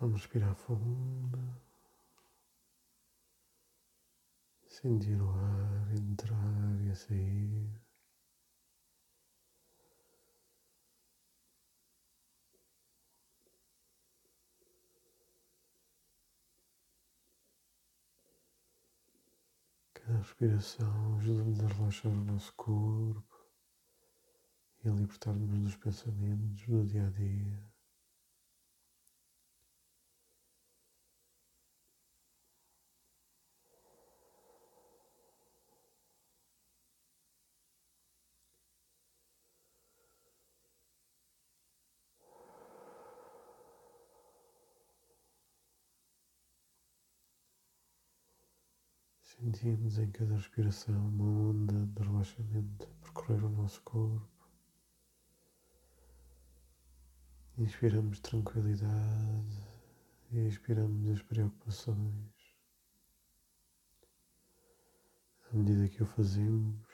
Vamos respirar fundo. Sentir o ar entrar e sair. Cada respiração ajuda-nos a relaxar o nosso corpo e a libertar-nos dos pensamentos do dia a dia. Sentimos em cada respiração uma onda de relaxamento percorrer o nosso corpo. Inspiramos tranquilidade e expiramos as preocupações. À medida que o fazemos,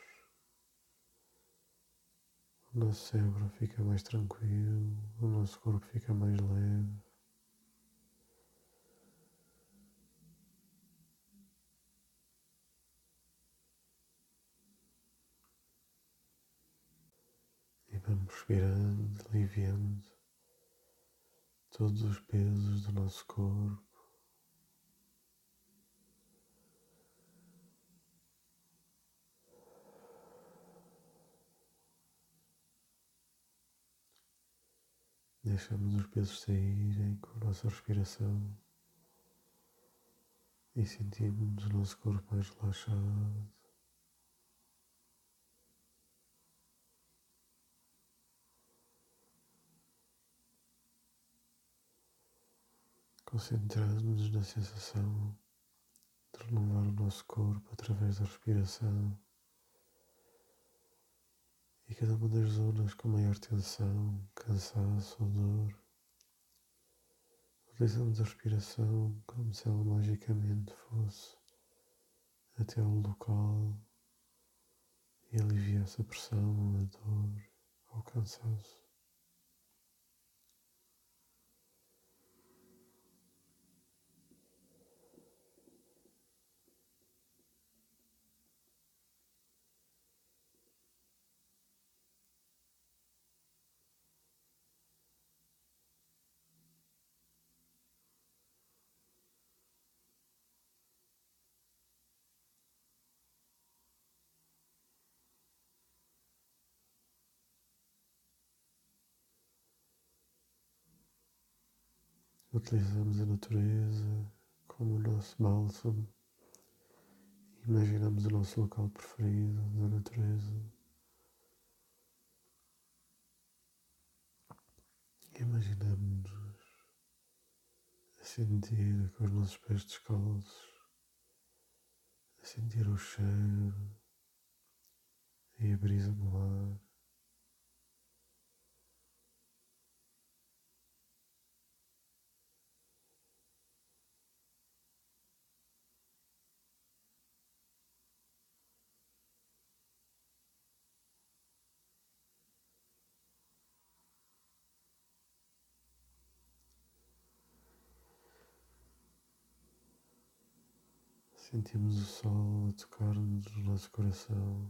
o nosso cérebro fica mais tranquilo, o nosso corpo fica mais leve. Vamos respirando, aliviando todos os pesos do nosso corpo. Deixamos os pesos saírem com a nossa respiração e sentimos o nosso corpo mais relaxado. Concentrando-nos na sensação de renovar o nosso corpo através da respiração e cada uma das zonas com maior tensão, cansaço ou dor. Utilizamos a respiração como se ela magicamente fosse até ao local e aliviasse a pressão, a dor, ou o cansaço. Utilizamos a natureza como o nosso bálsamo. Imaginamos o nosso local preferido da natureza. Imaginamos-nos a sentir com os nossos pés descalços, a sentir o cheiro e a brisa no ar. Sentimos o sol a tocar-nos no nosso coração.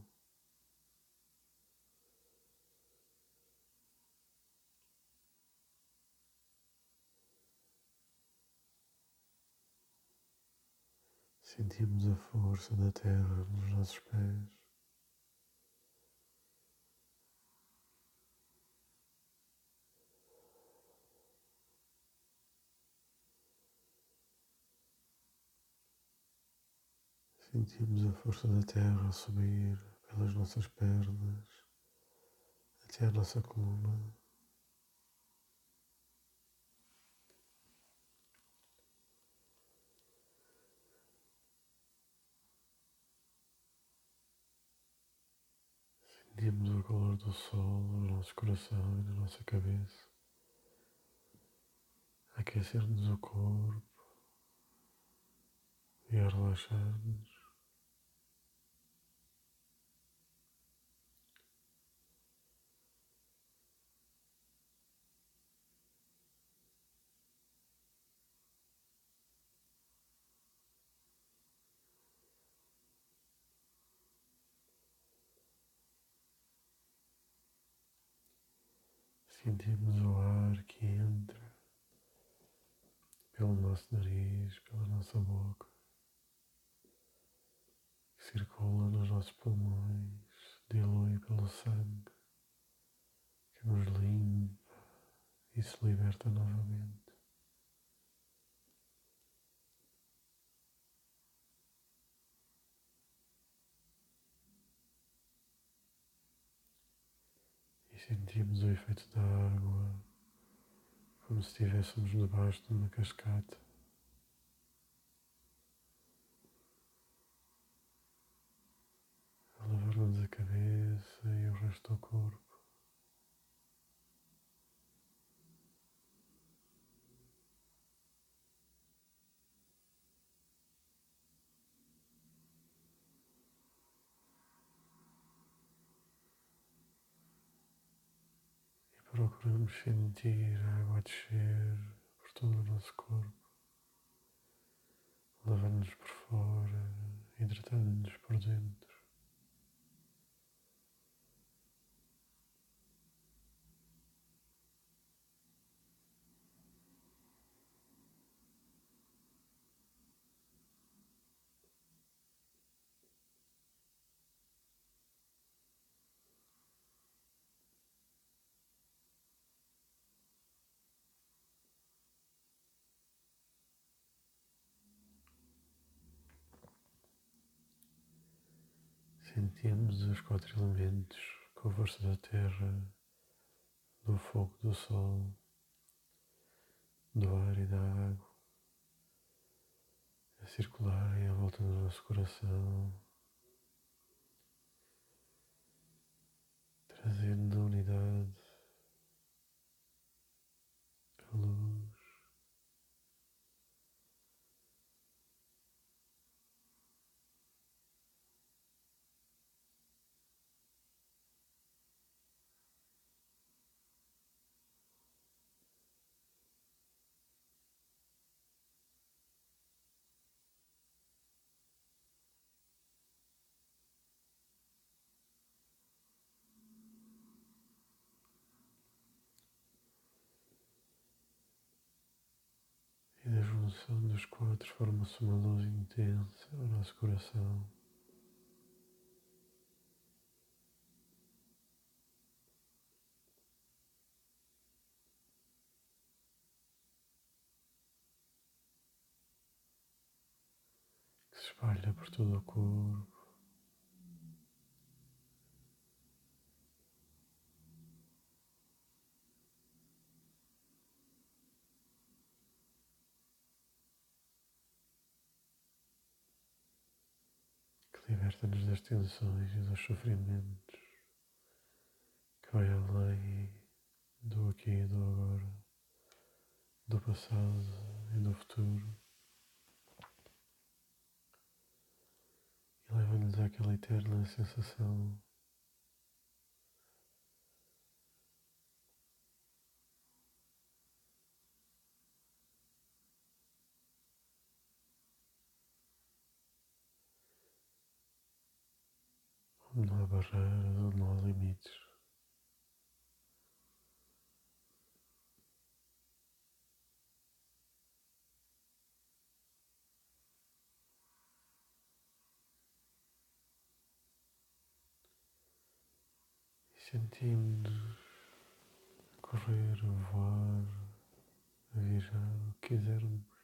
Sentimos a força da terra nos nossos pés. Sentimos a força da terra subir pelas nossas pernas até a nossa coluna. Sentimos o calor do sol no nosso coração e na nossa cabeça, aquecer-nos o corpo e a relaxar-nos. Sentimos o ar que entra pelo nosso nariz, pela nossa boca, que circula nos nossos pulmões, dilui pelo sangue, que nos limpa e se liberta novamente. Sentimos o efeito da água como se estivéssemos debaixo de uma cascata. A lavar-nos a cabeça e o resto do corpo. Procuramos sentir a água descer por todo o nosso corpo, lavando-nos por fora, hidratando-nos por dentro. Sentimos os quatro elementos com a força da terra, do fogo, do sol, do ar e da água a circularem à volta do nosso coração, trazendo unidade, a luz. E da junção dos quatro forma-se uma luz intensa no nosso coração. que se espalha por todo o corpo. Liberta-nos das tensões e dos sofrimentos, que vai além do aqui e do agora, do passado e do futuro, e leva-nos àquela eterna sensação Não há barreiras, não há limites. Sentimos correr, voar, viajar, o que quisermos.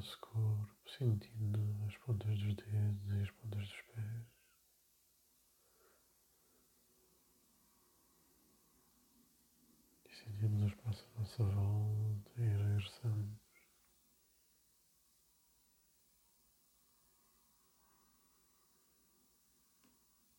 Nosso corpo, sentindo as pontas dos dedos e as pontas dos pés. E sentimos o espaço à nossa volta e regressamos.